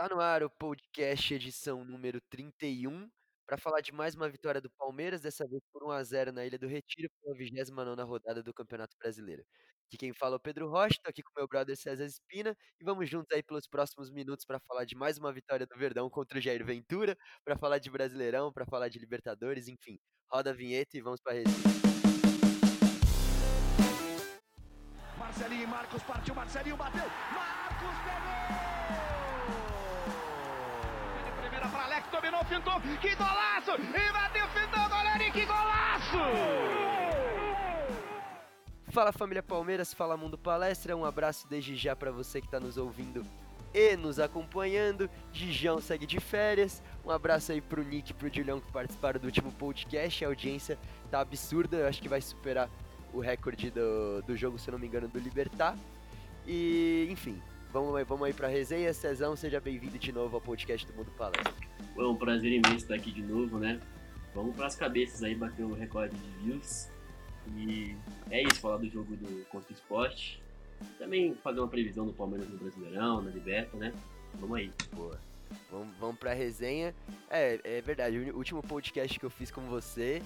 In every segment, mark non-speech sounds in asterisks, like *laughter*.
Está no ar o podcast edição número 31, para falar de mais uma vitória do Palmeiras, dessa vez por 1 a 0 na Ilha do Retiro, pela 29ª rodada do Campeonato Brasileiro. Aqui quem fala é o Pedro Rocha, estou aqui com meu brother César Espina, e vamos juntos aí pelos próximos minutos para falar de mais uma vitória do Verdão contra o Jair Ventura, para falar de Brasileirão, para falar de Libertadores, enfim. Roda a vinheta e vamos para a resenha. Marcelinho e Marcos partiu, Marcelinho bateu, Marcos pegou! Fintou, que golaço! E bateu, fintou, goleiro, e que golaço! Fala família Palmeiras, fala Mundo Palestra, um abraço desde já para você que está nos ouvindo e nos acompanhando. Dijão segue de férias. Um abraço aí pro Nick e pro Julião que participaram do último podcast. A audiência tá absurda, eu acho que vai superar o recorde do, do jogo, se não me engano, do Libertar. E, enfim, vamos, aí, vamos aí pra resenha. Cezão, seja bem-vindo de novo ao podcast do Mundo Palestra. É um prazer imenso estar aqui de novo, né? Vamos para as cabeças aí, bater o recorde de views. E é isso, falar do jogo do contra esporte. Também fazer uma previsão do Palmeiras no Brasileirão, na Liberta, né? Vamos aí. Boa. Vamos, vamos pra resenha. É, é verdade, o último podcast que eu fiz com você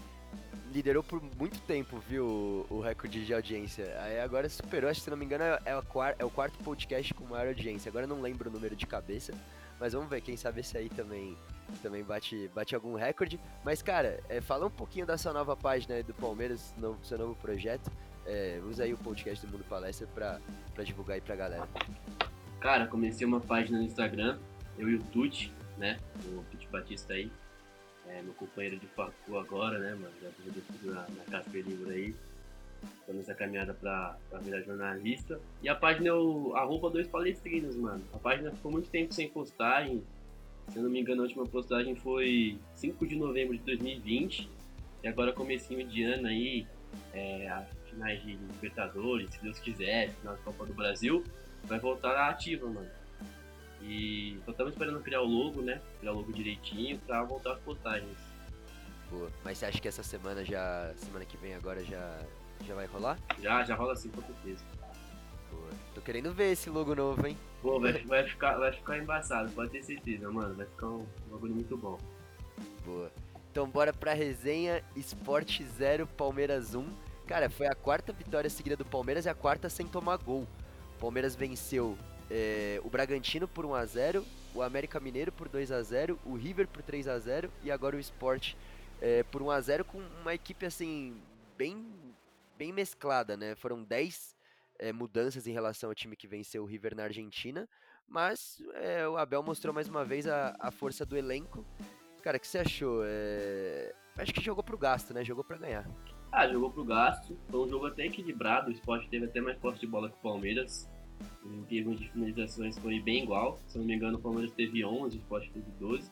liderou por muito tempo, viu, o, o recorde de audiência. Aí agora superou, acho que se não me engano é, é, é, o quarto podcast com maior audiência. Agora não lembro o número de cabeça, mas vamos ver, quem sabe esse aí também também bate, bate algum recorde. Mas, cara, é, fala um pouquinho da sua nova página do Palmeiras, no, seu novo projeto. É, usa aí o podcast do Mundo Palestra pra, pra divulgar aí pra galera. Cara, comecei uma página no Instagram, eu e o Tuti, né? O Tuti Batista aí é, meu companheiro de facu agora, né, mano? Já tô na, na Casper Livre aí. Tô nessa caminhada pra, virar jornalista. E a página é o arroba dois palestrinos, mano. A página ficou muito tempo sem postagem. Se eu não me engano, a última postagem foi 5 de novembro de 2020. E agora comecinho de ano aí, é, finais de Libertadores, se Deus quiser, final da Copa do Brasil, vai voltar ativa, mano. E só estamos esperando criar o logo, né? Criar o logo direitinho pra voltar as postagens. Boa. Mas você acha que essa semana já. Semana que vem agora já. Já vai rolar? Já, já rola sim com certeza. Boa. Tô querendo ver esse logo novo, hein? Pô, vai, vai, ficar, vai ficar embaçado, pode ter certeza, mano. Vai ficar um bagulho muito bom. Boa. Então bora pra resenha Esporte 0, Palmeiras 1. Cara, foi a quarta vitória seguida do Palmeiras e a quarta sem tomar gol. O Palmeiras venceu é, o Bragantino por 1 a 0 o América Mineiro por 2 a 0 o River por 3 a 0 e agora o Sport é, por 1 a 0 com uma equipe assim bem bem mesclada, né? Foram 10 é, mudanças em relação ao time que venceu o River na Argentina, mas é, o Abel mostrou mais uma vez a, a força do elenco. Cara, o que você achou? É, acho que jogou pro gasto, né? Jogou para ganhar. Ah, jogou pro gasto. Foi um jogo até equilibrado. O Sport teve até mais posse de bola que o Palmeiras. Em termos de finalizações foi bem igual. Se não me engano, o Palmeiras teve 11, o Sport teve 12.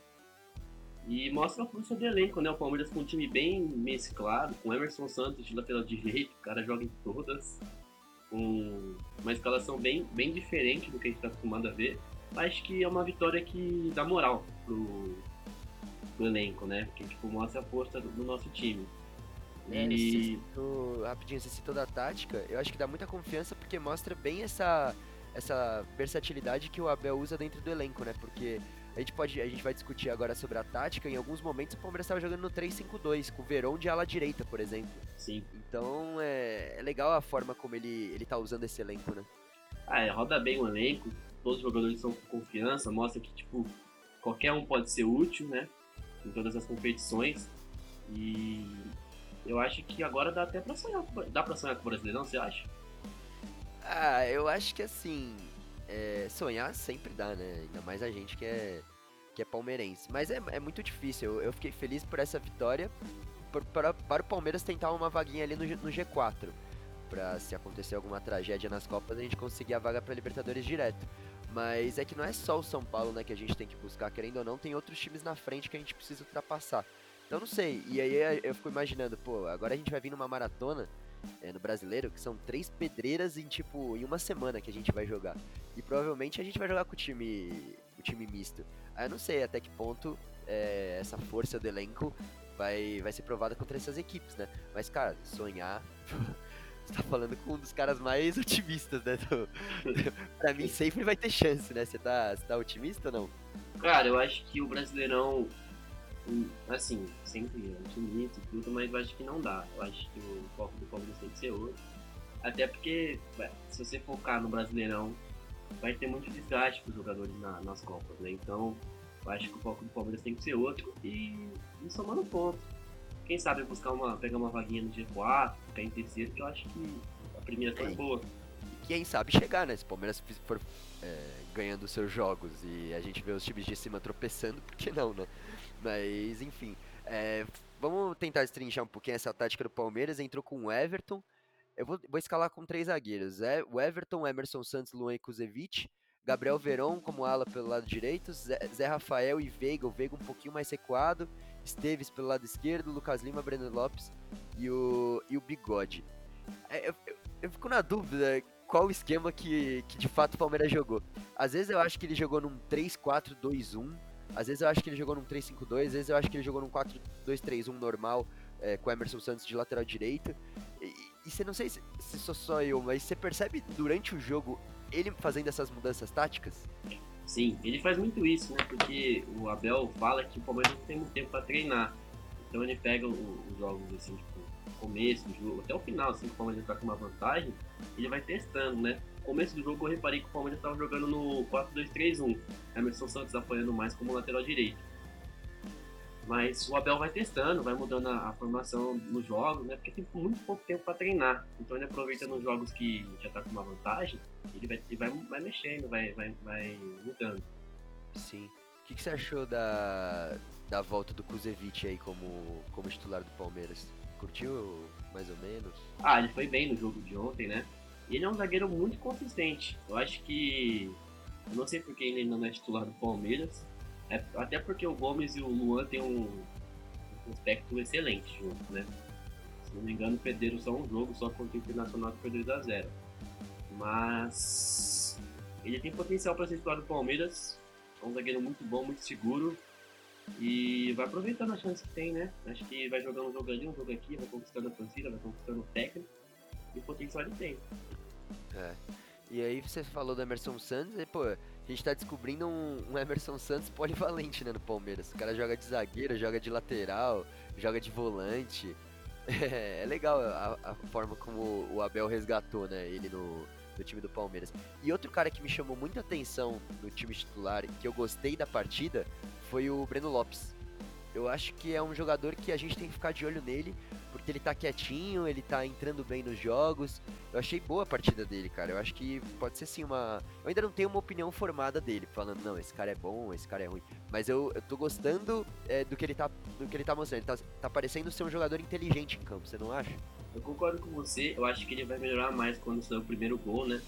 E mostra a força do elenco, né? O Palmeiras com um time bem mesclado, com Emerson Santos de lateral direito, o cara joga em todas. Com uma escalação bem, bem diferente do que a gente está acostumado a ver. Acho que é uma vitória que dá moral pro, pro elenco, né? Porque tipo, mostra a força do, do nosso time. É, e... citou, rapidinho, você citou da tática, eu acho que dá muita confiança porque mostra bem essa, essa versatilidade que o Abel usa dentro do elenco, né? Porque a gente pode, a gente vai discutir agora sobre a tática, em alguns momentos o Palmeiras estava jogando no 3-5-2, com o Verón de ala direita, por exemplo. Sim. Então é, é legal a forma como ele, ele tá usando esse elenco, né? Ah, é, roda bem o elenco, todos os jogadores são com confiança, mostra que, tipo, qualquer um pode ser útil, né? Em todas as competições. E eu acho que agora dá até pra sonhar. Dá pra sonhar com o Brasileirão, você acha? Ah, eu acho que assim. É, sonhar sempre dá, né? Ainda mais a gente que é, que é palmeirense. Mas é, é muito difícil. Eu, eu fiquei feliz por essa vitória. Por, para, para o Palmeiras tentar uma vaguinha ali no, no G4. Pra se acontecer alguma tragédia nas Copas, a gente conseguir a vaga pra Libertadores direto. Mas é que não é só o São Paulo né, que a gente tem que buscar, querendo ou não, tem outros times na frente que a gente precisa ultrapassar. Então não sei. E aí é, eu fico imaginando, pô, agora a gente vai vir numa maratona é, no brasileiro, que são três pedreiras em tipo em uma semana que a gente vai jogar. E provavelmente a gente vai jogar com o time, o time misto. Aí eu não sei até que ponto é, essa força do elenco vai, vai ser provada contra essas equipes, né? Mas, cara, sonhar. *laughs* Você tá falando com um dos caras mais otimistas, né? Do, *laughs* pra mim sempre vai ter chance, né? Você tá, você tá otimista ou não? Cara, eu acho que o Brasileirão, assim, sempre otimista e tudo, mas eu acho que não dá. Eu acho que o foco do Palmeiras tem que ser outro. Até porque, se você focar no Brasileirão, vai ter muito desgaste para os jogadores na, nas Copas, né? Então, eu acho que o foco do Palmeiras tem que ser outro e, e somando pontos. Quem sabe buscar uma, pegar uma vaguinha no G4, ficar em terceiro, que eu acho que a primeira é boa. Quem sabe chegar, né? Se o Palmeiras for é, ganhando seus jogos e a gente vê os times de cima tropeçando, por que não, né? Mas, enfim. É, vamos tentar destrinchar um pouquinho essa tática do Palmeiras. Entrou com o Everton. Eu vou, vou escalar com três zagueiros. É, o Everton, Emerson Santos, Luan e Kuzevic. Gabriel Veron como ala pelo lado direito, Zé, Zé Rafael e Veiga, o Veiga um pouquinho mais recuado, Esteves pelo lado esquerdo, Lucas Lima, Breno Lopes e o, e o Bigode. É, eu, eu, eu, fico na dúvida qual o esquema que, que de fato o Palmeiras jogou. Às vezes eu acho que ele jogou num 3-4-2-1, às vezes eu acho que ele jogou num 3-5-2, às vezes eu acho que ele jogou num 4-2-3-1 normal, é, com Emerson Santos de lateral direito. E, e você não sei se, se sou só eu, mas você percebe durante o jogo ele fazendo essas mudanças táticas? Sim, ele faz muito isso, né? Porque o Abel fala que o Palmeiras não tem muito tempo para treinar. Então ele pega os jogos assim, tipo, começo do jogo, até o final, assim, que o Palmeiras tá com uma vantagem, ele vai testando, né? No começo do jogo eu reparei que o Palmeiras estava jogando no 4-2-3-1. Emerson Santos apoiando mais como lateral direito. Mas o Abel vai testando, vai mudando a, a, formação nos jogos, né? Porque tem muito pouco tempo para treinar. Então ele aproveita nos jogos que já tá com uma vantagem, ele vai, ele vai, vai mexendo, vai, vai, vai mudando. Sim. O que, que, você achou da, da volta do Kuzevic aí como, como titular do Palmeiras? Curtiu mais ou menos? Ah, ele foi bem no jogo de ontem, né? Ele é um zagueiro muito consistente. Eu acho que. Eu não sei porque ele ainda não é titular do Palmeiras, é, até porque o Gomes e o Luan têm um, um aspecto excelente junto, né? Se não me engano, perderam só um jogo, só contra o Internacional que perdeu 2x0. Mas ele tem potencial para ser titular do Palmeiras. É um zagueiro muito bom, muito seguro. E vai aproveitando a chance que tem, né? Acho que vai jogando um jogo ali, um jogo aqui, vai conquistando a torcida, vai conquistando o técnico. E o potencial ele tem. É. E aí você falou do Emerson Santos, e pô, a gente tá descobrindo um, um, Emerson Santos *laughs* polivalente, né, no Palmeiras. O cara joga de zagueiro, joga de lateral, joga de volante. *laughs* É, é legal a, a, forma como o Abel resgatou, né, ele no, no time do Palmeiras. E outro cara que me chamou muita atenção no time titular, que eu gostei da partida, foi o Breno Lopes. Eu acho que é um jogador que a gente tem que ficar de olho nele, ele tá quietinho, ele tá entrando bem nos jogos. Eu achei boa a partida dele, cara. Eu acho que pode ser sim uma. Eu ainda não tenho uma opinião formada dele, falando, não, esse cara é bom, esse cara é ruim. Mas eu, eu tô gostando é, do, que ele tá, do que ele tá mostrando. Ele tá, tá parecendo ser um jogador inteligente em campo, você não acha? Eu concordo com você, eu acho que ele vai melhorar mais quando sair o primeiro gol, né?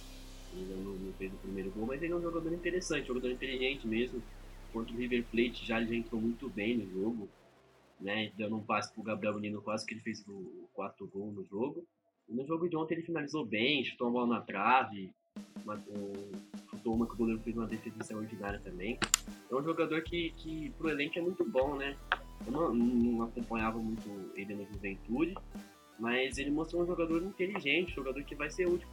Ele não, não fez o primeiro gol, mas ele é um jogador interessante, um jogador inteligente mesmo contra o River Plate já, já entrou muito bem no jogo, né? Dando um passe pro Gabriel Menino, quase que ele fez o quarto gol no jogo. E no jogo de ontem ele finalizou bem, chutou a bola na trave, chutou uma que o goleiro fez uma defesa extraordinária também. É um jogador que, que pro elenco é muito bom, né? Eu não, não acompanhava muito ele na juventude, mas ele mostrou um jogador inteligente, um jogador que vai ser útil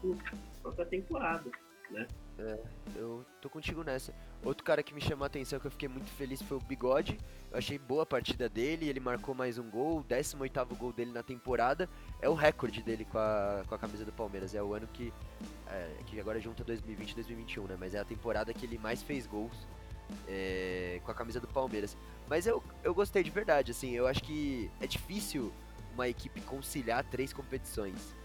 para a temporada, né? É, eu tô contigo nessa. Outro cara que me chamou a atenção, que eu fiquei muito feliz, foi o Bigode. Eu achei boa a partida dele, ele marcou mais um gol, o 18 gol dele na temporada. É o recorde dele com a, com a camisa do Palmeiras. É o ano que, é, que agora junta 2020 e 2021, né? Mas é a temporada que ele mais fez gols é, com a camisa do Palmeiras. Mas eu, eu gostei de verdade, assim. Eu acho que é difícil uma equipe conciliar três competições.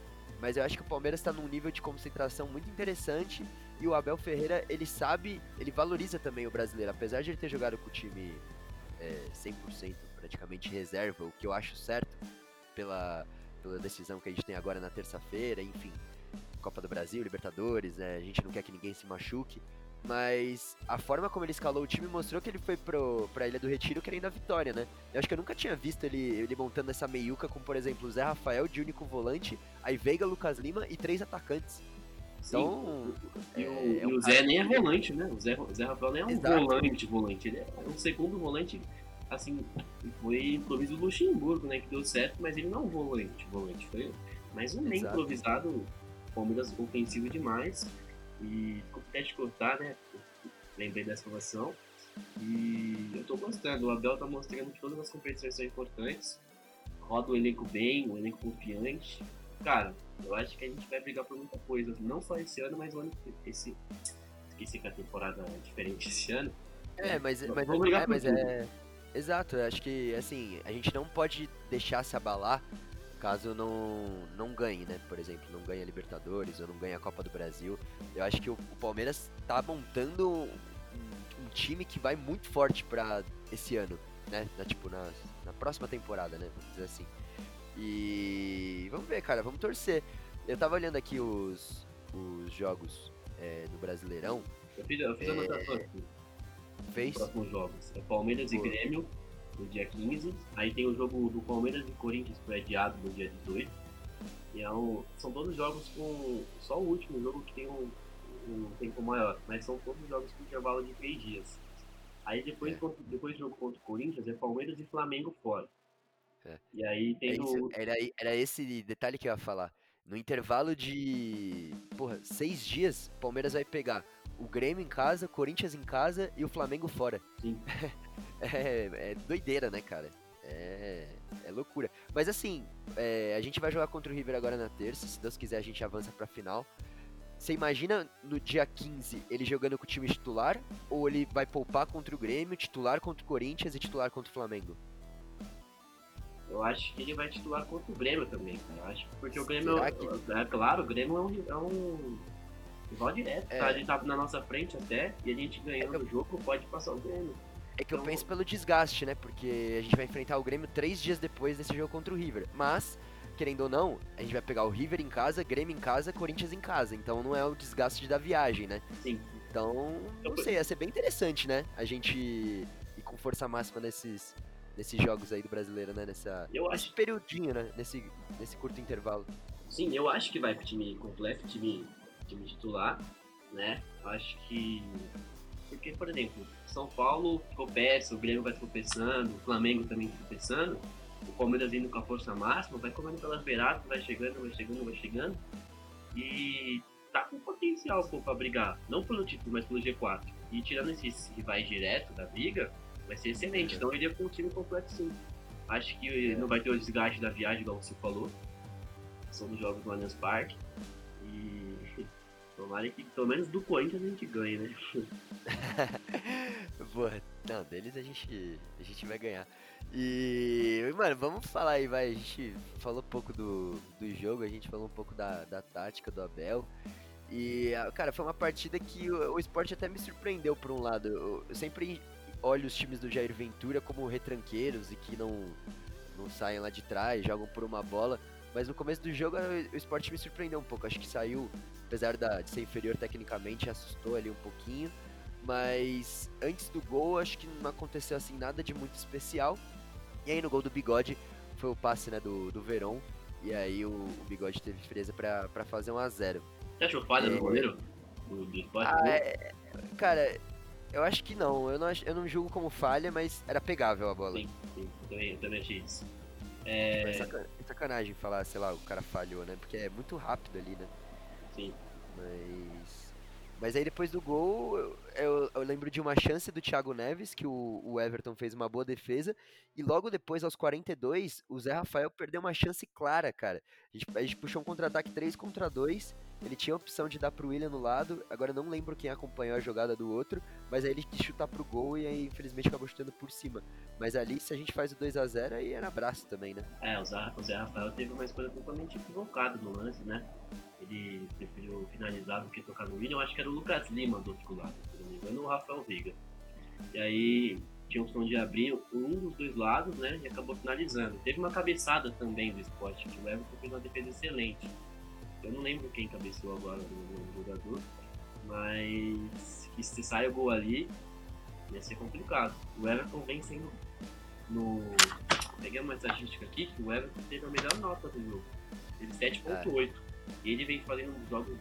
Mas eu acho que o Palmeiras está num nível de concentração muito interessante e o Abel Ferreira, ele sabe, ele valoriza também o brasileiro. Apesar de ele ter jogado com o time é, 100% praticamente reserva, o que eu acho certo pela, pela decisão que a gente tem agora na terça-feira, enfim. Copa do Brasil, Libertadores, né? a gente não quer que ninguém se machuque. Mas a forma como ele escalou o time mostrou que ele foi pro, pra Ilha do Retiro querendo a vitória, né? Eu acho que eu nunca tinha visto ele, ele montando essa meiuca com, por exemplo, Zé Rafael de único volante, aí Veiga, Lucas Lima e três atacantes. Então. E, é, o, é o Zé nem é volante, né? O Zé, o Zé Rafael nem é um Exato. volante, volante. Ele é um segundo volante, assim, foi improviso do Luxemburgo, né? Que deu certo, mas ele não é um volante, volante. Foi, Mas um Exato. improvisado, o Palmeiras ofensivo demais. E até de cortar, né? Lembrei dessa informação. E eu tô gostando. O Abel tá mostrando que todas as competições são importantes. Roda o elenco bem, o elenco confiante. Cara, eu acho que a gente vai brigar por muita coisa. Não só esse ano, mas o ano esse. Esqueci que a temporada é diferente esse ano. É, mas, mas, mas, é, mas é. Exato, eu acho que assim, a gente não pode deixar se abalar caso não, não ganhe, né? Por exemplo, não ganhe a Libertadores ou não ganhe a Copa do Brasil. Eu acho que o, o Palmeiras tá montando um, um, time que vai muito forte para esse ano, né? Na, tipo, na, na próxima temporada, né? Vamos dizer assim. E vamos ver, cara, vamos torcer. Eu tava olhando aqui os, os jogos é, do Brasileirão. Eu fiz, eu fiz é... anotação aqui. Fez? Próximos jogos. É Palmeiras e Grêmio, no dia 15. Aí tem o jogo do Palmeiras e Corinthians, que foi adiado no dia 18. E é um, são todos jogos com. Só o último jogo que tem um, um tempo maior, mas são todos jogos com intervalo de 3 dias. Aí depois, é. depois do jogo contra o Corinthians é Palmeiras e Flamengo fora. É. E aí tem é isso, era, era esse detalhe que eu ia falar. No intervalo de. Porra, seis dias, Palmeiras vai pegar o Grêmio em casa, Corinthians em casa e o Flamengo fora. Sim. *laughs* é, é doideira, né, cara? É, é loucura. Mas assim, é, a gente vai jogar contra o River agora na terça. Se Deus quiser, a gente avança pra final. Você imagina no dia 15 ele jogando com o time titular? Ou ele vai poupar contra o Grêmio, titular contra o Corinthians e titular contra o Flamengo? Eu acho que ele vai titular contra o Grêmio também, cara. Eu acho que porque o Grêmio. Que... É, claro, o Grêmio é um, é um rival direto, é. tá? Ele tá na nossa frente até, e a gente ganhando é o jogo pode passar o Grêmio. É que eu então, penso pelo desgaste, né? Porque a gente vai enfrentar o Grêmio três dias depois desse jogo contra o River. Mas, querendo ou não, a gente vai pegar o River em casa, Grêmio em casa, Corinthians em casa. Então não é o desgaste da viagem, né? Sim. Então, não sei, ia ser bem interessante, né? A gente ir com força máxima nesses, nesses jogos aí do brasileiro, né? Nessa, eu nesse acho... periodinho, né? Nesse, nesse curto intervalo. Sim, eu acho que vai pro time completo, time, time titular, né? Acho que porque, por exemplo, São Paulo tropeça, o Grêmio vai tropeçando, o Flamengo também tropeçando, o Palmeiras indo com a força máxima, vai comendo pelas beiradas, vai chegando, vai chegando, vai chegando. E tá com potencial pô, pra brigar, não pelo título, mas pelo G4. E tirando esses rivais direto da briga, vai ser excelente. Então eu iria com o time completo sim. Acho que é. não vai ter o desgaste da viagem, igual você falou. São os jogos do Allianz Parque. *laughs* Tomara que pelo menos do Corinthians a gente ganhe, né? *laughs* Boa, não, deles a gente, a gente vai ganhar. E, mano, vamos falar aí, vai. A gente falou um pouco do, do jogo, a gente falou um pouco da, da tática do Abel. E, cara, foi uma partida que o, o esporte até me surpreendeu por um lado. Eu, eu sempre olho os times do Jair Ventura como retranqueiros e que não, não saem lá de trás, jogam por uma bola. Mas no começo do jogo o esporte me surpreendeu um pouco. Acho que saiu, apesar da, de ser inferior tecnicamente, assustou ali um pouquinho. Mas antes do gol, acho que não aconteceu assim nada de muito especial. E aí no gol do Bigode foi o passe né, do, do Verón. E aí o, o Bigode teve frieza para fazer 1 a 0 Você achou falha é... no goleiro? Do, do ah, é... Cara, eu acho que não. Eu não, eu não julgo como falha, mas era pegável a bola. Sim, sim. Eu também, eu também achei isso. É... é sacanagem falar, sei lá, o cara falhou, né? Porque é muito rápido ali, né? Sim. Mas. Mas aí depois do gol, eu, eu, lembro de uma chance do Thiago Neves, que o, o, Everton fez uma boa defesa, e logo depois, aos 42, o Zé Rafael perdeu uma chance clara, cara. A gente, a gente puxou um contra-ataque 3 contra 2, ele tinha a opção de dar pro William no lado, agora não lembro quem acompanhou a jogada do outro, mas aí ele quis chutar pro gol e aí infelizmente acabou chutando por cima. Mas ali, se a gente faz o 2 a 0 aí era abraço também, né? É, o Zé, o Zé Rafael teve uma escolha totalmente equivocada no lance, né? Ele preferiu finalizar do que tocar no William. Eu acho que era o Lucas Lima do outro lado, se não me engano, o Rafael Veiga. E aí tinha opção de abrir um dos dois lados, né? E acabou finalizando. Teve uma cabeçada também do esporte, que o Everton fez uma defesa excelente. Eu não lembro quem cabeceou agora do, jogador, mas que se sai o gol ali, ia ser complicado. O Everton vem sendo no. Peguei uma estatística aqui que o Everton teve a melhor nota do jogo. Teve 7.8. E ele vem fazendo jogos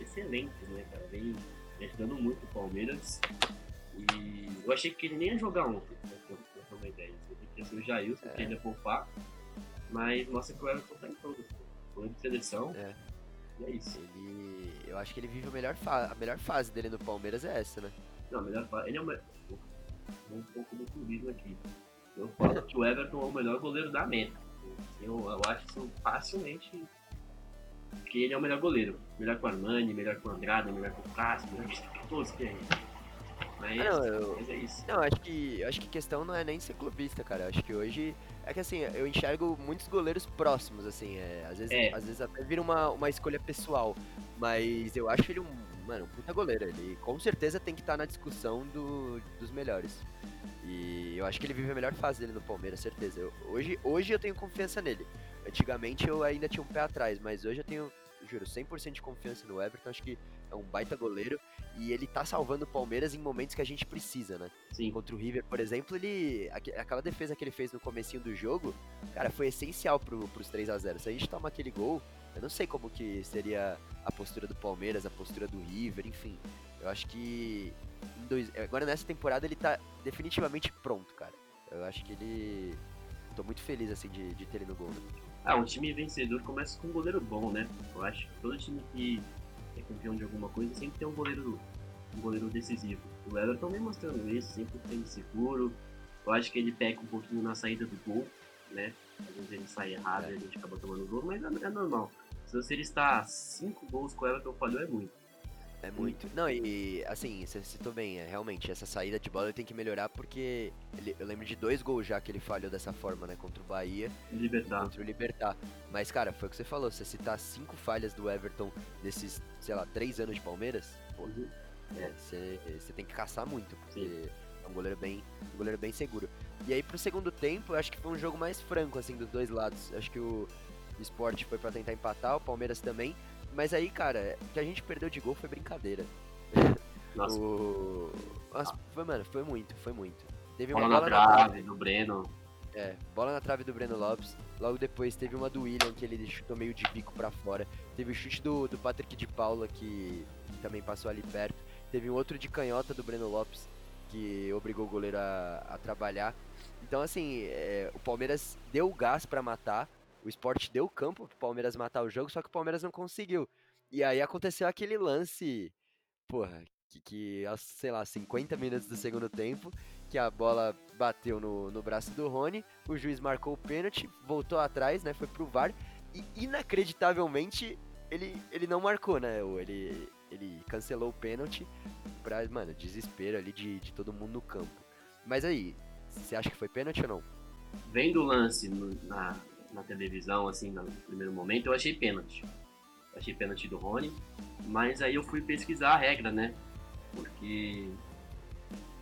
excelentes, né, cara? Vem, ajudando muito o Palmeiras. E eu achei que ele nem ia jogar ontem, pra ter uma ideia. Eu que ser o Jailson, é. que ele ia poupar. Mas mostra que o Everton tá em todos. Foi de seleção. É. E é isso. Ele. Eu acho que ele vive a melhor, fa... a melhor fase dele no Palmeiras é essa, né? Não, melhor fa- Ele é o melhor. Um pouco do clubismo aqui. Eu falo que o Everton é o melhor goleiro da América. Eu, eu acho isso facilmente. Que ele é o melhor goleiro. Melhor que o Armani, melhor que o Andrade, melhor que o Cássio, melhor que todos que é. Mas, não, eu- mas é isso. Não, acho que acho que a questão não é nem ser clubista, cara. Acho que hoje é que assim, eu enxergo muitos goleiros próximos, assim, é, às vezes, É. às vezes até vira uma, uma escolha pessoal, mas eu acho ele um, mano, um puta goleiro. Ele com certeza tem que estar na discussão do, dos melhores. E eu acho que ele vive a melhor fase dele no Palmeiras, certeza. Eu- hoje, hoje eu tenho confiança nele. Antigamente eu ainda tinha um pé atrás, mas hoje eu tenho, juro, 100% de confiança no Everton. Acho que é um baita goleiro e ele tá salvando o Palmeiras em momentos que a gente precisa, né? Sim. contra o River, por exemplo, ele. aque- Aquela defesa que ele fez no comecinho do jogo, cara, foi essencial pro, pros 3 a 0 Se a gente toma aquele gol, eu não sei como que seria a postura do Palmeiras, a postura do River, enfim. Eu acho que. dois- agora nessa temporada ele tá definitivamente pronto, cara. Eu acho que ele. Tô muito feliz assim de, de ter ele no gol. Né? Ah, um time vencedor começa com um goleiro bom, né? Eu acho que todo time que é campeão de alguma coisa sempre tem um goleiro, um goleiro decisivo. O Everton vem mostrando isso, sempre tem seguro. Eu acho que ele peca um pouquinho na saída do gol, né? Às vezes ele sai errado e a gente acaba tomando gol, mas é, é normal. Se você está cinco gols com o Everton falhou, é muito. É muito. Não, e assim, você citou bem, é, realmente, essa saída de bola ele tem que melhorar porque ele- eu lembro de dois gols já que ele falhou dessa forma, né? Contra o Bahia e Libertar. contra o Libertar. Mas, cara, foi o que você falou, você citar cinco falhas do Everton nesses, sei lá, três anos de Palmeiras, pô, Uhum. é, você você tem que caçar muito, porque Sim. é um goleiro bem, um goleiro bem seguro. E aí pro segundo tempo, eu acho que foi um jogo mais franco, assim, dos dois lados. Eu acho que o Sport foi pra tentar empatar, o Palmeiras também. Mas aí, cara, o que a gente perdeu de gol foi brincadeira. Nossa, *laughs* O... Nossa, foi, mano, foi muito, foi muito. Teve uma bola na bola na trave. trave, do Breno. É, bola na trave do Breno Lopes. Logo depois teve uma do William que ele chutou meio de bico pra fora. Teve o chute do, do Patrick de Paula que, que também passou ali perto. Teve um outro de canhota do Breno Lopes que obrigou o goleiro a, a trabalhar. Então, assim, é, o Palmeiras deu o gás pra matar. O Sport deu campo pro Palmeiras matar o jogo, só que o Palmeiras não conseguiu. E aí aconteceu aquele lance, porra, que, que sei lá, 50 minutos do segundo tempo, que a bola bateu no, no braço do Rony, o juiz marcou o pênalti, voltou atrás, né, foi pro VAR, e inacreditavelmente ele, ele não marcou, né, ele, ele cancelou o pênalti pra, mano, desespero ali de, de todo mundo no campo. Mas aí, você acha que foi pênalti ou não? Vendo o lance no- na, na televisão, assim, no primeiro momento, eu achei pênalti. Eu achei pênalti do Rony, mas aí eu fui pesquisar a regra, né? Porque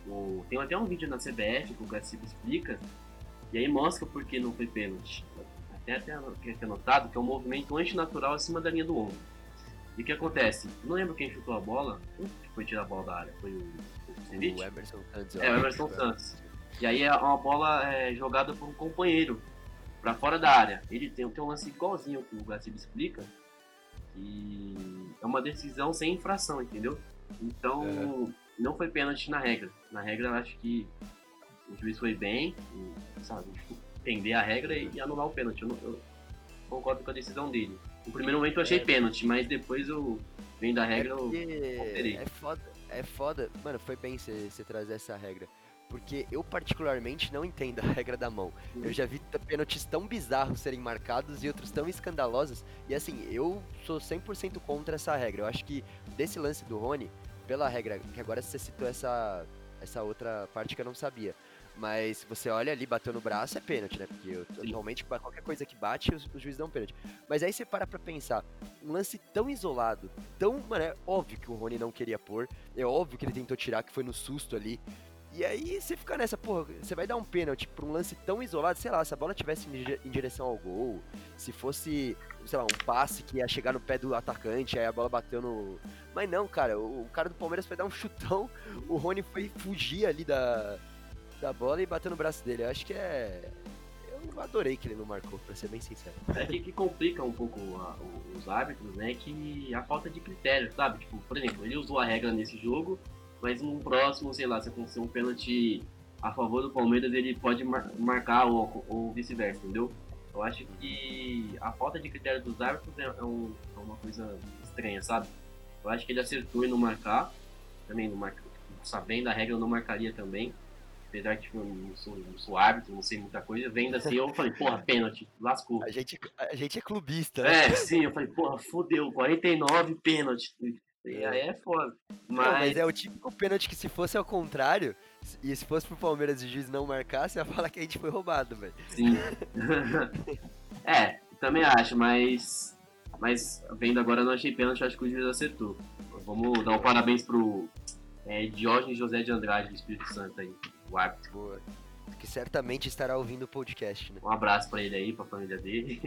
o, tem até um vídeo na CBF que o Gaciba explica, e aí mostra por que não foi pênalti. Até até ter notado que é um movimento antinatural acima da linha do ombro. E o que acontece? Não lembro quem chutou a bola, quem foi tirar a bola da área? Foi o, o Ceviche? O Emerson Santos. É, o. Emerson Santos. E aí é uma bola é, jogada por um companheiro pra fora da área. Ele tem, tem um lance igualzinho que o Gaciba explica. E é uma decisão sem infração, entendeu? Então não foi pênalti na regra. Na regra eu acho que o juiz foi bem, e, sabe, entender a regra e, anular o pênalti. Eu, não- eu concordo com a decisão dele. No primeiro momento eu achei É. pênalti, mas depois eu vendo a É regra eu porque alterei. é foda, é foda. Mano, foi bem você trazer essa regra. Porque eu particularmente não entendo a regra da mão. Eu já vi pênaltis tão bizarros serem marcados e outros tão escandalosos. E assim, eu sou 100% contra essa regra. Eu acho que desse lance do Rony, pela regra, que agora você citou essa, essa outra parte que eu não sabia. Mas se você olha ali, bateu no braço, é pênalti, né? Porque eu- atualmente qualquer coisa que bate, os, os juízes dão pênalti. Mas aí você para pra pensar, um lance tão isolado, tão. Mano, é óbvio que o Rony não queria pôr, é óbvio que ele tentou tirar, que foi no susto ali. E aí você fica nessa, porra, você vai dar um pênalti pra um lance tão isolado, sei lá, se a bola tivesse em dire- em direção ao gol, se fosse, sei lá, um passe que ia chegar no pé do atacante, aí a bola bateu no. Mas não, cara, o, o cara do Palmeiras foi dar um *laughs* chutão, o Rony foi fugir ali da, da bola e bateu no braço dele. Eu acho que é. Eu adorei que ele não marcou, pra ser bem sincero. É que, que complica um pouco a- os árbitros, né? Que a falta de critério, sabe? Tipo, por exemplo, ele usou a regra nesse jogo, mas num próximo, sei lá, se acontecer um pênalti a favor do Palmeiras, ele pode mar- marcar ou, ou vice-versa, entendeu? Eu acho que a falta de critério dos árbitros é, é, um, é uma coisa estranha, sabe? Eu acho que ele acertou em não marcar, também não marca, sabendo a regra eu não marcaria também. Apesar que eu não sou, não sou árbitro, não sei muita coisa, vendo assim, eu falei, porra, pênalti, lascou. A gente, a gente é clubista, né? É, sim, eu falei, porra, fodeu, 49 pênalti. E aí é foda. Mas... Não, mas é o típico pênalti que se fosse ao contrário, e se fosse pro Palmeiras e o juiz não marcasse, *laughs* ia falar que a gente foi roubado, velho. Sim. *laughs* é, também acho, mas. Mas vendo agora eu não achei pênalti, acho que o juiz acertou. Vamos dar um parabéns pro é, Diógenes José de Andrade do Espírito Santo aí, o árbitro. Boa. Que certamente estará ouvindo o podcast, né? Um abraço pra ele aí, pra família dele.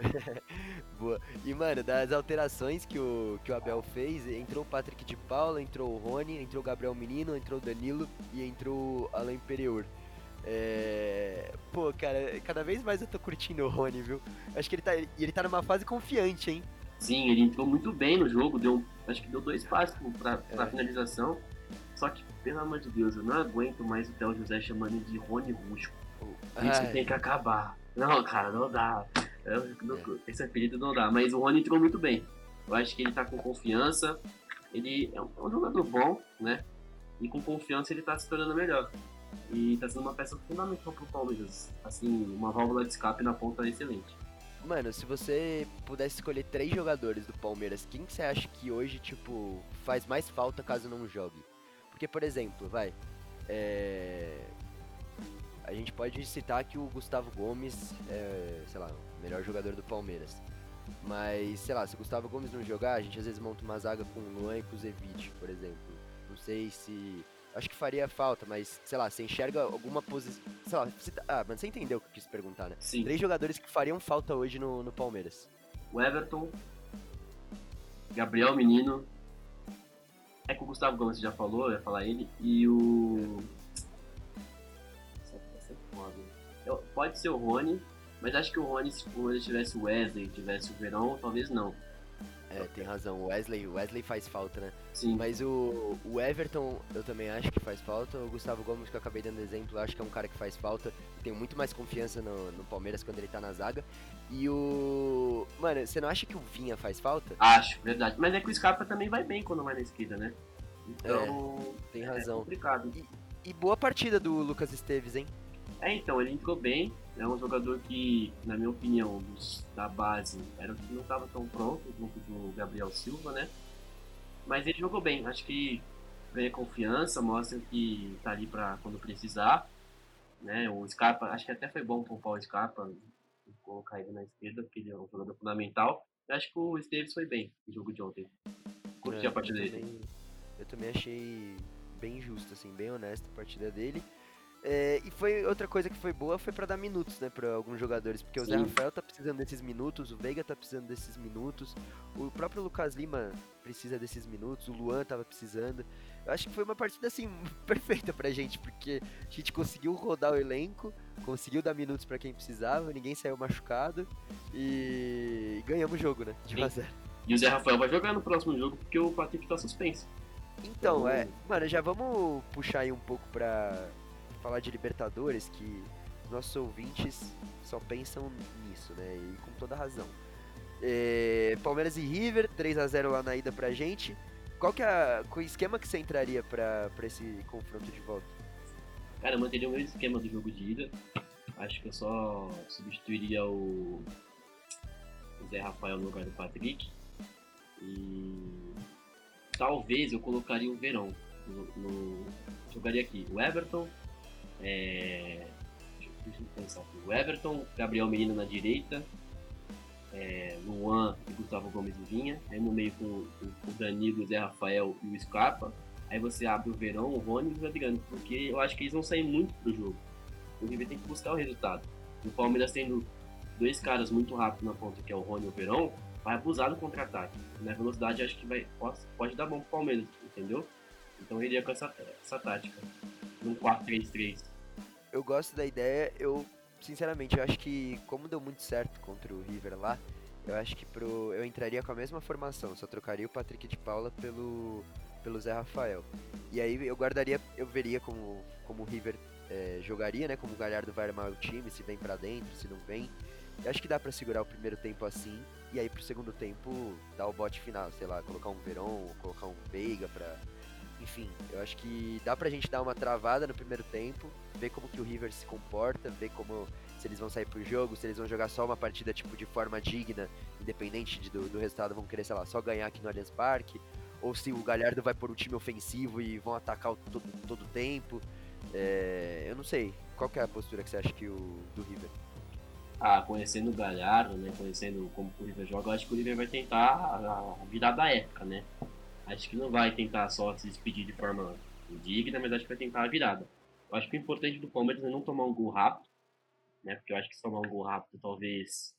*laughs* Boa. E, mano, das alterações que o, que o Abel fez, entrou o Patrick de Paula, entrou o Rony, entrou o Gabriel Menino, entrou o Danilo e entrou o Alain Imperior. É... Pô, cara, cada vez mais eu tô curtindo o Rony, viu? Acho que ele tá, ele tá numa fase confiante, hein? Sim, ele entrou muito bem no jogo, deu, acho que deu dois passos pra, pra é. finalização. Só que, pelo amor de Deus, eu não aguento mais o Theo José chamando de Rony Rusco. Isso tem que acabar. Não, cara, não dá. Eu, não, é. esse apelido não dá. Mas o Rony entrou muito bem. Eu acho que ele tá com confiança. Ele é um, é um jogador bom, né? E com confiança ele tá se tornando melhor. E tá sendo uma peça fundamental pro Palmeiras. Assim, uma válvula de escape na ponta excelente. Mano, se você pudesse escolher três jogadores do Palmeiras, quem que você acha que hoje, tipo, faz mais falta caso não jogue? Porque, por exemplo, vai. É... A gente pode citar que o Gustavo Gomes é, sei lá, o melhor jogador do Palmeiras. Mas, sei lá, se o Gustavo Gomes não jogar, a gente às vezes monta uma zaga com o Luan e com o Zevich, por exemplo. Não sei se. Acho que faria falta, mas, sei lá, você enxerga alguma posição. Sei lá, você... ah, mas você entendeu o que eu quis perguntar, né? Sim. Três jogadores que fariam falta hoje no, no Palmeiras: o Everton, Gabriel Menino é que o Gustavo Gomes já falou, eu ia falar ele, e o. Pode ser o Rony, mas acho que o Rony, se ele tivesse o Wesley, tivesse o Verão, talvez não. É, tem razão. O Wesley, Wesley faz falta, né? Sim. Mas o, o Everton, eu também acho que faz falta. O Gustavo Gomes, que eu acabei dando exemplo, eu acho que é um cara que faz falta. Tenho muito mais confiança no, no Palmeiras quando ele tá na zaga. E o. Mano, você não acha que o Vinha faz falta? Acho, verdade. Mas é que o Scarpa também vai bem quando vai na esquerda, né? Então. É, tem razão. É complicado. E, e boa partida do Lucas Esteves, hein? É, então, ele entrou bem. É um jogador que, na minha opinião, dos, da base, era o que não estava tão pronto, junto do Gabriel Silva, né? Mas ele jogou bem. Acho que ganha confiança, mostra que tá ali para quando precisar. Né? O Scarpa, acho que até foi bom poupar o Scarpa, colocar ele na esquerda, porque ele é um jogador fundamental. Eu acho que o Esteves foi bem no jogo de ontem. Curti é, a partida dele. Também, eu também achei bem justo, assim, bem honesto a partida dele. É, e foi outra coisa que foi boa foi para dar minutos, né, para alguns jogadores, porque o Zé Rafael tá precisando desses minutos, o Veiga tá precisando desses minutos, o próprio Lucas Lima precisa desses minutos, o Luan tava precisando. Eu acho que foi uma partida assim *laughs* perfeita pra gente, porque a gente conseguiu rodar o elenco, conseguiu dar minutos para quem precisava, ninguém saiu machucado e ganhamos o jogo, né, de 1 a 0. E o Zé Rafael vai jogar no próximo jogo porque o Patrick tá suspenso. Então, então, é, mano, já vamos puxar aí um pouco pra falar de Libertadores, que nossos ouvintes só pensam nisso, né? E com toda razão. É, Palmeiras e River, 3 a 0 lá na ida pra gente. Qual que é o esquema que você entraria pra, pra esse confronto de volta? Cara, eu manteria o mesmo esquema do jogo de ida. Acho que eu só substituiria o, o Zé Rafael no lugar do Patrick. E talvez eu colocaria o Verão. No, no, jogaria aqui o Everton, é, deixa eu pensar aqui. O Everton, Gabriel Menino na direita, é, Luan e Gustavo Gomes Vinha. Aí no meio com, o Danilo, o Zé Rafael e o Scarpa. Aí você abre o Verão, o Rony e o Adriano. Porque eu acho que eles vão sair muito do jogo. O River tem que buscar o resultado. O Palmeiras tendo dois caras muito rápidos na ponta, que é o Rony e o Verão, vai abusar do contra-ataque. Na velocidade acho que vai, pode, pode dar bom pro Palmeiras, entendeu? Então eu iria com essa, essa tática num 4-3-3. Eu gosto da ideia, eu sinceramente eu acho que como deu muito certo contra o River lá, eu acho que pro eu entraria com a mesma formação, só trocaria o Patrick de Paula pelo pelo Zé Rafael. E aí eu guardaria, eu veria como como o River é, jogaria, né? Como o Galhardo vai armar o time, se vem para dentro, se não vem. Eu acho que dá para segurar o primeiro tempo assim, e aí pro segundo tempo dar o bote final, sei lá, colocar um Verón, colocar um Veiga pra. Enfim, eu acho que dá pra gente dar uma travada no primeiro tempo, ver como que o River se comporta, ver como se eles vão sair pro jogo, se eles vão jogar só uma partida tipo de forma digna, independente de, do, do resultado, vão querer, sei lá, só ganhar aqui no Allianz Parque, ou se o Galhardo vai por um time ofensivo e vão atacar o, todo, todo o tempo. É, eu não sei. Qual que é a postura que você acha que o do River? Ah, conhecendo o Galhardo, né? Conhecendo como o River joga, eu acho que o River vai tentar a, a virar da época, né? Acho que não vai tentar só se despedir de forma digna, mas acho que vai tentar a virada. Eu acho que o importante do Palmeiras é não tomar um gol rápido, né? Porque eu acho que se tomar um gol rápido, talvez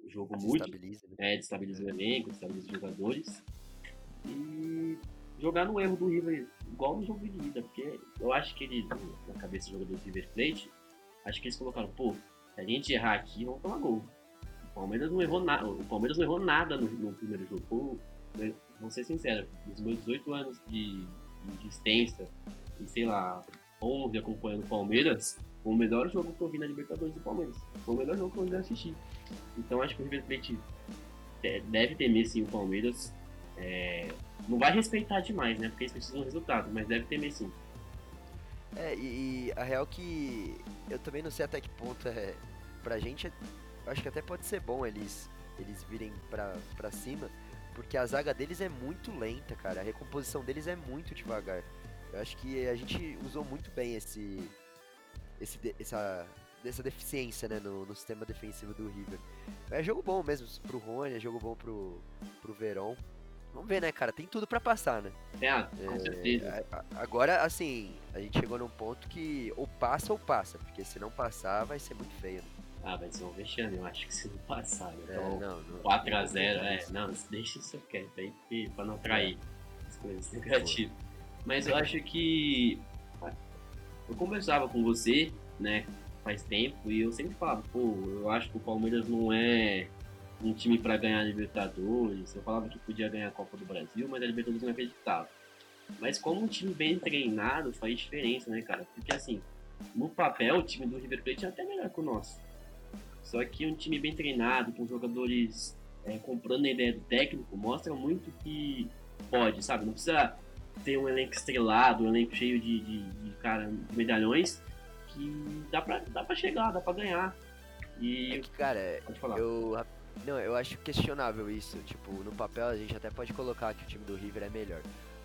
o jogo mude. Né? É, destabiliza o elenco, destabiliza os jogadores. E jogar no erro do River, igual no jogo de ida, porque eu acho que ele, na cabeça do jogador do River Plate, acho que eles colocaram, pô, se a gente errar aqui, vamos tomar gol. O Palmeiras não errou nada, o Palmeiras não errou nada no, no primeiro jogo. Pô, vou ser sincero, nos meus 18 anos de, de e sei lá, 11 acompanhando o Palmeiras, foi o melhor jogo que eu vi na Libertadores do Palmeiras. Foi o melhor jogo que eu já assisti. Então acho que o River Plate deve temer sim o Palmeiras. É, não vai respeitar demais, né? Porque eles precisam do resultado, mas deve temer sim. É, e, e, a real que eu também não sei até que ponto é. Pra gente, acho que até pode ser bom eles, eles virem pra, pra cima, porque a zaga deles é muito lenta, cara. A recomposição deles é muito devagar. Eu acho que a gente usou muito bem esse. esse essa, essa deficiência né, no, no sistema defensivo do River. É jogo bom mesmo pro Rony, é jogo bom pro, pro Verón. Vamos ver, né, cara? Tem tudo para passar, né? É, com é, certeza. Agora, assim, a gente chegou num ponto que ou passa ou passa, porque se não passar vai ser muito feio, né? Ah, vai ser um vexame, eu acho que se não passar. Né? Então, é, não, não, 4x0, é, não, deixa isso quieto aí pra não atrair as coisas negativas. Mas eu acho que. Eu conversava com você, né, faz tempo, e eu sempre falava, pô, eu acho que o Palmeiras não é um time para ganhar a Libertadores. Eu falava que podia ganhar a Copa do Brasil, mas a Libertadores não acreditava. Mas como um time bem treinado faz diferença, né, cara? Porque assim, no papel o time do River Plate é até melhor que o nosso. Só que um time bem treinado, com jogadores é, comprando a ideia do técnico, mostra muito que pode, sabe? Não precisa ter um elenco estrelado, um elenco cheio de, de, de cara, de medalhões, que dá pra, dá pra chegar, dá pra ganhar. E é que, cara, eu não, eu acho questionável isso. Tipo, no papel a gente até pode colocar que o time do River é melhor.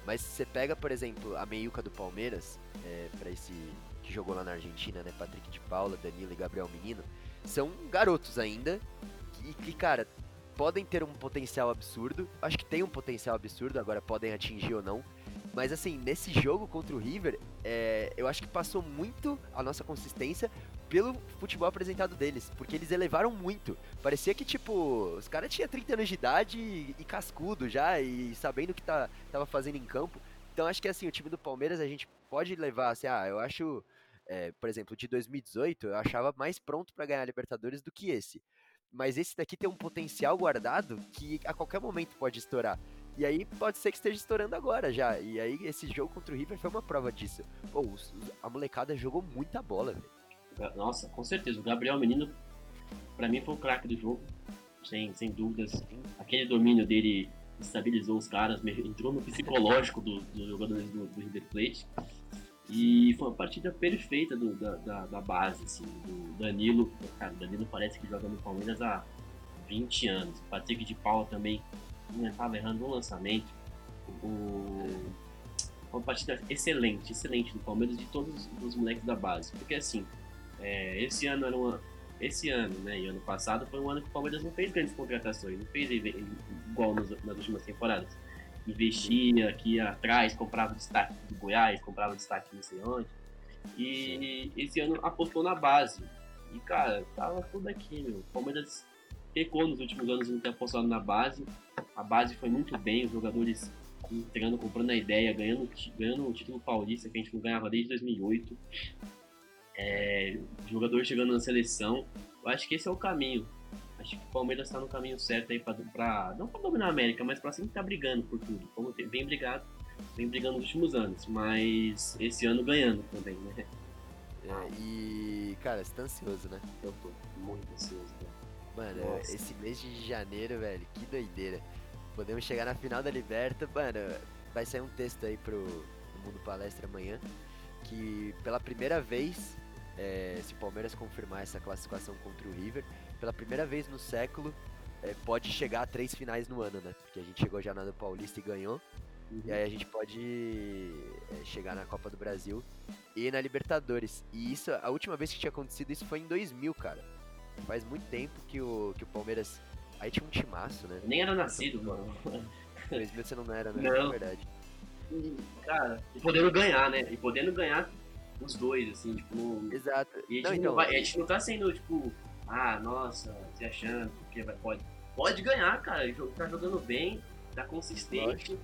Mas se você pega, por exemplo, a meiuca do Palmeiras, é, para esse que jogou lá na Argentina, né? Patrick de Paula, Danilo e Gabriel Menino, são garotos ainda e que, cara, podem ter um potencial absurdo. Acho que tem um potencial absurdo, agora podem atingir ou não. Mas assim, nesse jogo contra o River, é, eu acho que passou muito a nossa consistência pelo futebol apresentado deles, porque eles elevaram muito. Parecia que, tipo, os caras tinham 30 anos de idade e, e, cascudo já, e sabendo o que tá, tava fazendo em campo. Então acho que assim, o time do Palmeiras a gente pode levar, assim, ah, eu acho, é, por exemplo, de 2018, eu achava mais pronto para ganhar a Libertadores do que esse. Mas esse daqui tem um potencial guardado que a qualquer momento pode estourar. E aí pode ser que esteja estourando agora já. E aí esse jogo contra o River foi uma prova disso. Pô, a molecada jogou muita bola, velho. Nossa, com certeza. O Gabriel Menino, para mim, foi o craque do jogo. Sem, sem dúvidas. Aquele domínio dele estabilizou os caras, entrou no psicológico dos do jogadores do, do River Plate. E foi uma partida perfeita do, da, da, da, base, assim, do Danilo. Cara, o Danilo parece que joga no Palmeiras há 20 anos. O Patrick de Paula também estava errando no lançamento. O, uma partida excelente, excelente do Palmeiras de todos os moleques da base. Porque assim, é, esse ano era uma. Esse ano, né? E ano passado foi um ano que o Palmeiras não fez grandes contratações, não fez igual nas, nas últimas temporadas. Investia aqui atrás, comprava destaque do Goiás, comprava destaque não sei onde. E esse ano apostou na base. E cara, tava tudo aqui, meu. O Palmeiras pecou nos últimos anos não ter apostado na base. A base foi muito bem, os jogadores entrando, comprando a ideia, ganhando, ganhando o título paulista que a gente não ganhava desde 2008 é, jogador chegando na seleção. Eu acho que esse é o caminho. Acho que o Palmeiras está no caminho certo aí para não para dominar a América, mas para sempre estar tá brigando por tudo. Como tem, bem brigado, vem brigando nos últimos anos, mas esse ano ganhando também, né? É, e cara, você tá ansioso, né? Eu tô muito ansioso, né? Mano, Nossa. esse mês de janeiro, velho, que doideira. Podemos chegar na final da Liberta, mano. Vai sair um texto aí pro Mundo Palestra amanhã. Que pela primeira vez, é, se o Palmeiras confirmar essa classificação contra o River, pela primeira vez no século, é, pode chegar a três finais no ano, né? Porque a gente chegou já na do Paulista e ganhou. Uhum. E aí a gente pode é, chegar na Copa do Brasil e na Libertadores. E isso, a última vez que tinha acontecido isso foi em 2000, cara. Faz muito tempo que o, que o Palmeiras. Aí tinha um timaço, né? Nem era nascido, mano. *laughs* 2000 você não era, né? Não. É verdade. Cara, e podendo ganhar, né? E podendo ganhar os dois, assim, tipo. Exato. E a gente, Não, não, então, vai- a gente não tá sendo, tipo, ah, nossa, se achando, porque vai, pode. Pode ganhar, cara. O jogo tá jogando bem, tá consistente.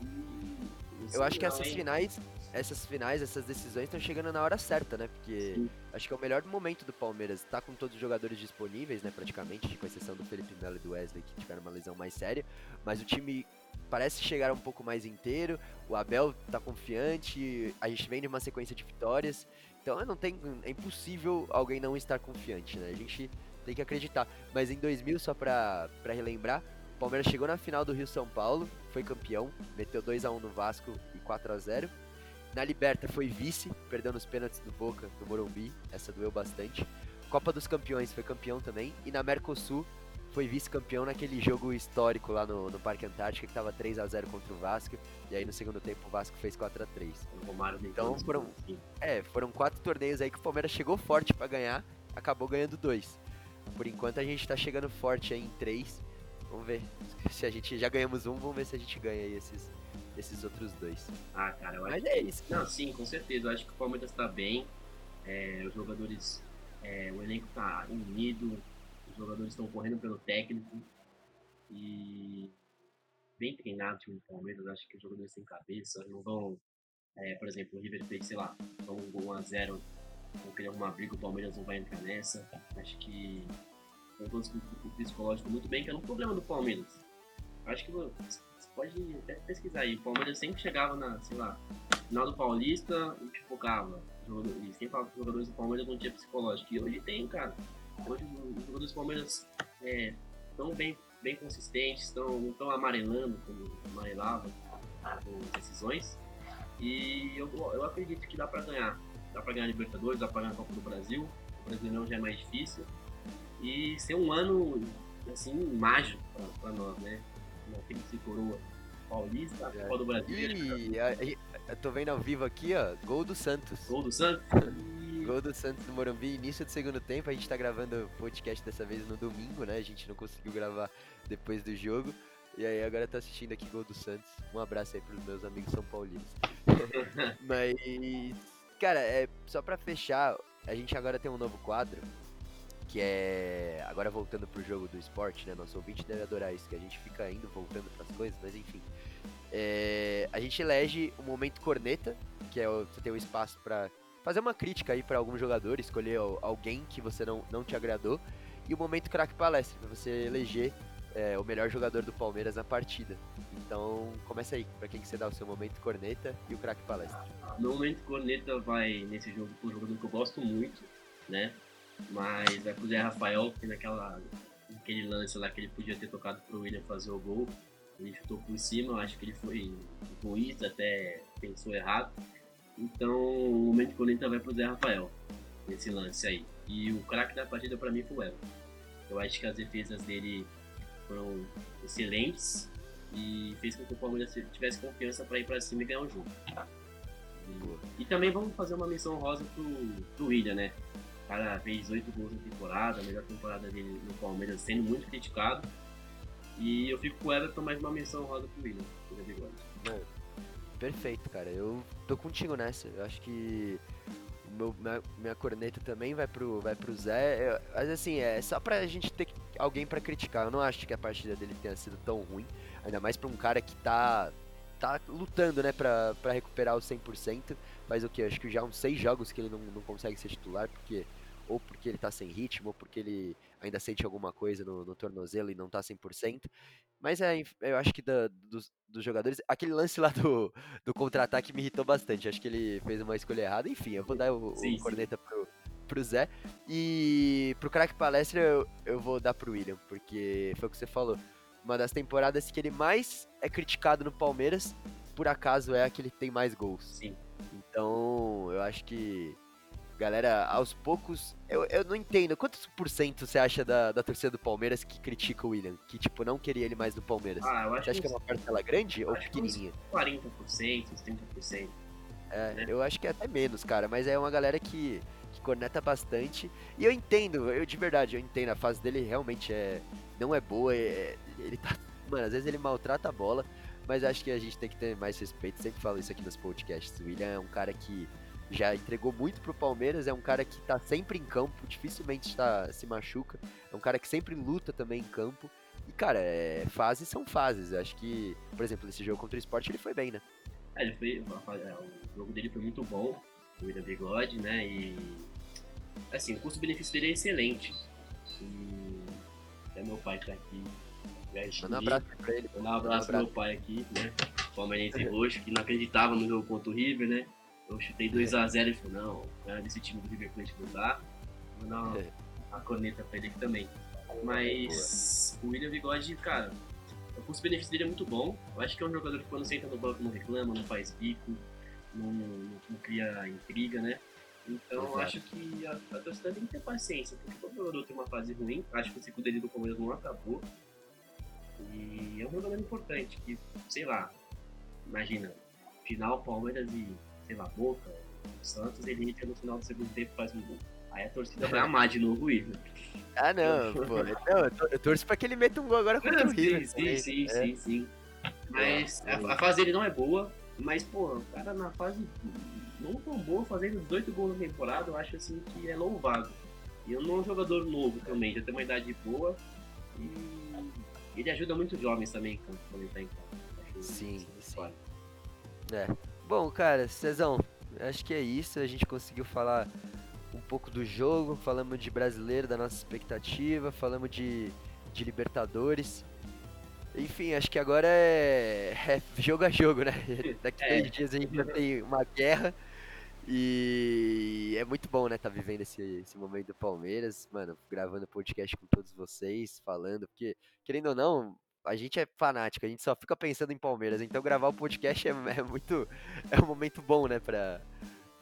E, eu acho que não, essas hein? finais, essas finais, essas decisões estão chegando na hora certa, né? Porque Sim. acho que é o melhor momento do Palmeiras. Tá com todos os jogadores disponíveis, né? Praticamente, com exceção do Felipe Melo e do Wesley, que tiveram uma lesão mais séria. Mas o time parece chegar um pouco mais inteiro. O Abel tá confiante. A gente vem de uma sequência de vitórias. Então não tem, é impossível alguém não estar confiante, né? A gente tem que acreditar. Mas em 2000, só pra, pra relembrar, o Palmeiras chegou na final do Rio São Paulo, foi campeão, meteu 2 a 1 no Vasco e 4 a 0 Na Liberta foi vice, perdeu nos pênaltis do Boca, do Morumbi, essa doeu bastante. Copa dos Campeões foi campeão também. E na Mercosul foi vice-campeão naquele jogo histórico lá no, no Parque Antártica, que tava 3 a 0 contra o Vasco. E aí no segundo tempo o Vasco fez 4 a 3 O Romário Então, foram- é, foram quatro torneios aí que o Palmeiras chegou forte pra ganhar, acabou ganhando dois. Por enquanto a gente tá chegando forte aí em três. Vamos ver se a gente já ganhamos um, vamos ver se a gente ganha aí esses, esses outros dois. Ah, cara, eu acho Mas é isso. Não, sim, com certeza. Eu acho que o Palmeiras está bem. é, os jogadores, é, o elenco está unido. Os jogadores estão correndo pelo técnico. E bem treinado o time do Palmeiras. Acho que os jogadores têm cabeça. Não vão, é, por exemplo, o River fez, sei lá, então um 1x0. Vão querer arrumar briga. O Palmeiras não vai entrar nessa. Acho que estão todos com o psicológico muito bem, que era um problema do Palmeiras. Acho que você pode até pesquisar aí. O Palmeiras sempre chegava na, sei lá, final do Paulista e pipocava. E sempre falava que os jogadores do Palmeiras não tinham psicológico. E hoje tem, cara. Hoje os jogadores do Palmeiras estão bem, bem consistentes, tão, não estão amarelando como amarelavam com decisões. E eu, eu acredito que dá pra ganhar. Dá pra ganhar a Libertadores, dá pra ganhar a Copa do Brasil. O Brasileirão já é mais difícil. E ser um ano, assim, mágico pra nós, né? Na Tríplice Coroa Paulista, Copa do Brasil. Ih, a- a- eu tô vendo ao vivo aqui, ó, gol do Santos. Gol do Santos. *laughs* Gol do Santos no Morumbi, início do segundo tempo. A gente tá gravando o podcast dessa vez no domingo, né? A gente não conseguiu gravar depois do jogo. E aí agora tá assistindo aqui gol do Santos. Um abraço aí pros meus amigos são paulinos. *laughs* Mas, cara, é só pra fechar, a gente agora tem um novo quadro. Que é. Agora voltando pro jogo do esporte, né? Nosso ouvinte deve adorar isso, que a gente fica indo, voltando pras coisas, mas enfim. É, a gente elege o momento corneta, que é o, você tem um espaço pra fazer uma crítica aí pra algum jogador, escolher al- alguém que você não, não te agradou, e o momento craque palestra, pra você eleger é, o melhor jogador do Palmeiras na partida. Então, começa aí, pra quem que você dá o seu momento corneta e o craque palestra. No momento, Corneta vai nesse jogo com um jogador que eu gosto muito, né? Mas vai pro Zé Rafael, que naquela, naquele lance lá que ele podia ter tocado pro William fazer o gol. Ele chutou por cima, eu acho que ele foi egoísta, até pensou errado. Então, o momento Corneta vai pro Zé Rafael, nesse lance aí. E o craque da partida pra mim foi o Everton. Eu acho que as defesas dele foram excelentes e fez com que o Palmeiras tivesse confiança para ir para cima e ganhar o jogo. E, e também vamos fazer uma missão rosa pro, pro William, né? O cara fez oito gols na temporada, a melhor temporada dele no Palmeiras, sendo muito criticado. E eu fico com o Everton mais uma menção rosa pro William, pro. Perfeito, cara. Eu tô contigo nessa. Eu acho que meu, minha, minha corneta também vai pro, vai pro Zé. Eu- mas assim, é só pra gente ter alguém pra criticar. Eu não acho que a partida dele tenha sido tão ruim. Ainda mais pra um cara que tá, tá lutando, né, pra, pra recuperar o 100%. Faz o que? Acho que já uns seis jogos que ele não, não consegue ser titular, porque ou porque ele tá sem ritmo, ou porque ele ainda sente alguma coisa no, no tornozelo e não tá 100%. Mas é, eu acho que da- dos, dos jogadores. Aquele lance lá do, do contra-ataque me irritou bastante. Acho que ele fez uma escolha errada. Enfim, eu vou dar o, o Sim, sim. corneta pro, pro Zé. E pro craque palestra eu, eu vou dar pro William, porque foi o que você falou. Uma das temporadas que ele mais é criticado no Palmeiras, por acaso é a que ele tem mais gols. Sim. Então, eu acho que galera, aos poucos, eu, eu não entendo. Quantos por cento você acha da, da torcida do Palmeiras que critica o William? Que, tipo, não queria ele mais no Palmeiras? Ah, eu acho você acha que é uma parcela grande ou que pequenininha? 40%, uns 30%. É, né? eu acho que é até menos, cara, mas é uma galera que, que corneta bastante. E eu entendo, eu de verdade, eu entendo, a fase dele realmente é não é boa, é- ele tá, *laughs* mano, às vezes ele maltrata a bola, mas acho que a gente tem que ter mais respeito, sempre falo isso aqui nos podcasts. O William é um cara que já entregou muito pro Palmeiras, é um cara que tá sempre em campo, dificilmente tá, se machuca, é um cara que sempre luta também em campo. E, cara, é, fases são fases. Acho que, por exemplo, nesse jogo contra o Sport ele foi bem, né? É, ele foi, o jogo dele foi muito bom, o William Bigode, né? E assim, o custo-benefício dele é excelente. E até meu pai tá aqui. Manda um abraço pra ele. Mandar um abraço pro meu pai aqui, né? Palmeirense roxo, que não acreditava no jogo contra o River, né? Eu chutei 2x0 e falou, não, desse time do River Plate não dá. Vou dar uma, uma corneta pra ele aqui também. Mas o William Bigode, cara, o custo-benefício dele é muito bom. Eu acho que é um jogador que quando senta no banco não reclama, não faz bico, não, não- não cria intriga, né? Então eu Exato. acho que a, a torcida tem que ter paciência, porque todo jogador tem uma fase ruim. Acho que o ciclo dele do Palmeiras não acabou. E é um jogador importante que, sei lá, imagina, final Palmeiras e, sei lá, Boca, Santos, ele entra no final do segundo tempo e faz um gol. Aí a torcida vai amar de novo o River. Ah, não, *laughs* pô. Não, eu, tor- eu torço pra que ele meta um gol agora contra o Sim, River. sim, também. sim, É. sim, sim. Mas É, a, a fase dele não é boa, mas, pô, o cara na fase não tão boa, fazendo 18 gols na temporada, eu acho assim que é louvável. E eu não é um jogador novo também, já tem uma idade boa e ele ajuda muito jovens também quando quando ele tá em campo. Sim, sim. foda. Bom, cara, Cezão, acho que é isso. A gente conseguiu falar um pouco do jogo, falamos de brasileiro, da nossa expectativa, falamos de, de Libertadores. Enfim, acho que agora é, é jogo a jogo, né? *laughs* Daqui É. dois dias a gente já tem uma guerra. E é muito bom, né, tá vivendo esse, esse momento do Palmeiras, mano, gravando podcast com todos vocês, falando, porque, querendo ou não, a gente é fanático, a gente só fica pensando em Palmeiras, então gravar o podcast é, *laughs* é muito, é um momento bom, né, pra,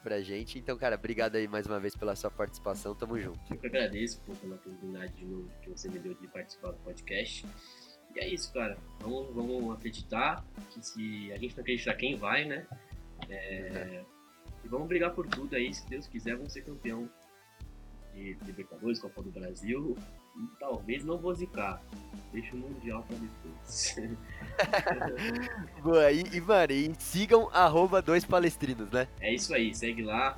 pra gente. Então, cara, obrigado aí mais uma vez pela sua participação, tamo junto. Eu que agradeço pô, pela oportunidade de novo que você me deu de participar do podcast. E é isso, cara. Vamos, vamos acreditar que se a gente não acreditar, quem vai, né? É, E vamos brigar por tudo aí. Se Deus quiser, vamos ser campeão de Libertadores, Copa do Brasil. Talvez não vou zicar. Deixa o Mundial pra depois. *laughs* Boa, e, e, mano, e sigam arroba dois palestrinos, né? é isso aí. Segue lá.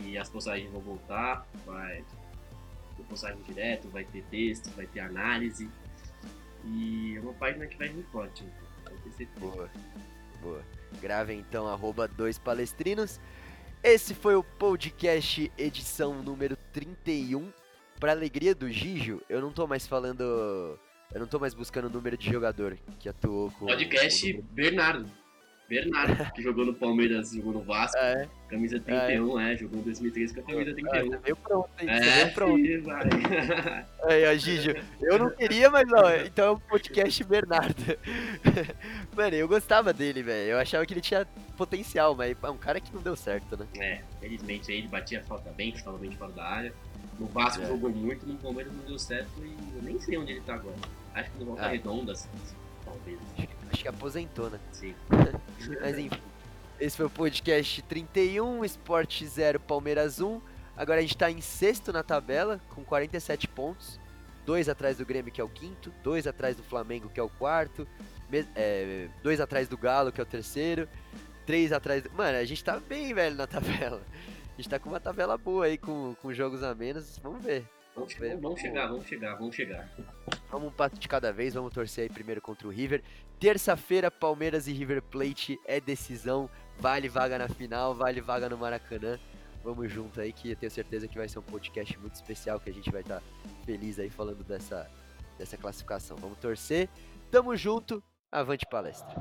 E as postagens vão voltar. Vai ter postagem direto, vai ter texto, vai ter análise. E é uma página que vai vir forte. então, Vai ter certeza. Boa, boa. Gravem então, arroba dois palestrinos. Esse foi o podcast edição número 31. Pra alegria do Gijo, eu não tô mais falando. Eu não tô mais buscando o número de jogador que atuou com. o Podcast número- Bernardo. Bernardo, que jogou no Palmeiras, jogou no Vasco, Ah, é? camisa 31, é, jogou em 2013 com a camisa Ah, 31. você veio pronto, hein? É, veio pronto. filho, vai. Aí, ó, Gijo, eu não queria, mas ó, então é um podcast Bernardo. *laughs* Mano, eu gostava dele, velho. Eu achava que ele tinha potencial, mas é um cara que não deu certo, né? É, felizmente aí ele batia a falta bem, chutava bem de fora da área. No Vasco É. jogou muito, no Palmeiras não deu certo e eu nem sei onde ele tá agora. Acho que no Volta Ah. Redonda, assim, talvez. Acho Acho que aposentou, né? Sim. *laughs* Mas enfim. Esse foi o podcast 31, Sport 0, Palmeiras 1. Agora a gente tá em sexto na tabela, com 47 pontos. Dois atrás do Grêmio, que é o quinto. Dois atrás do Flamengo, que é o quarto. é, dois atrás do Galo, que é o terceiro. Três atrás do... Mano, a gente tá bem, velho, na *laughs* tabela. A gente tá com uma tabela boa aí, com, com jogos a menos. Vamos ver. Vamos, che- vamos chegar, vamos chegar, vamos chegar. Vamos um passo de cada vez, vamos torcer aí primeiro contra o River. Terça-feira, Palmeiras e River Plate é decisão. Vale vaga na final, vale vaga no Maracanã. Vamos junto aí que eu tenho certeza que vai ser um podcast muito especial que a gente vai estar feliz aí falando dessa, dessa classificação. Vamos torcer. Tamo junto. Avante palestra.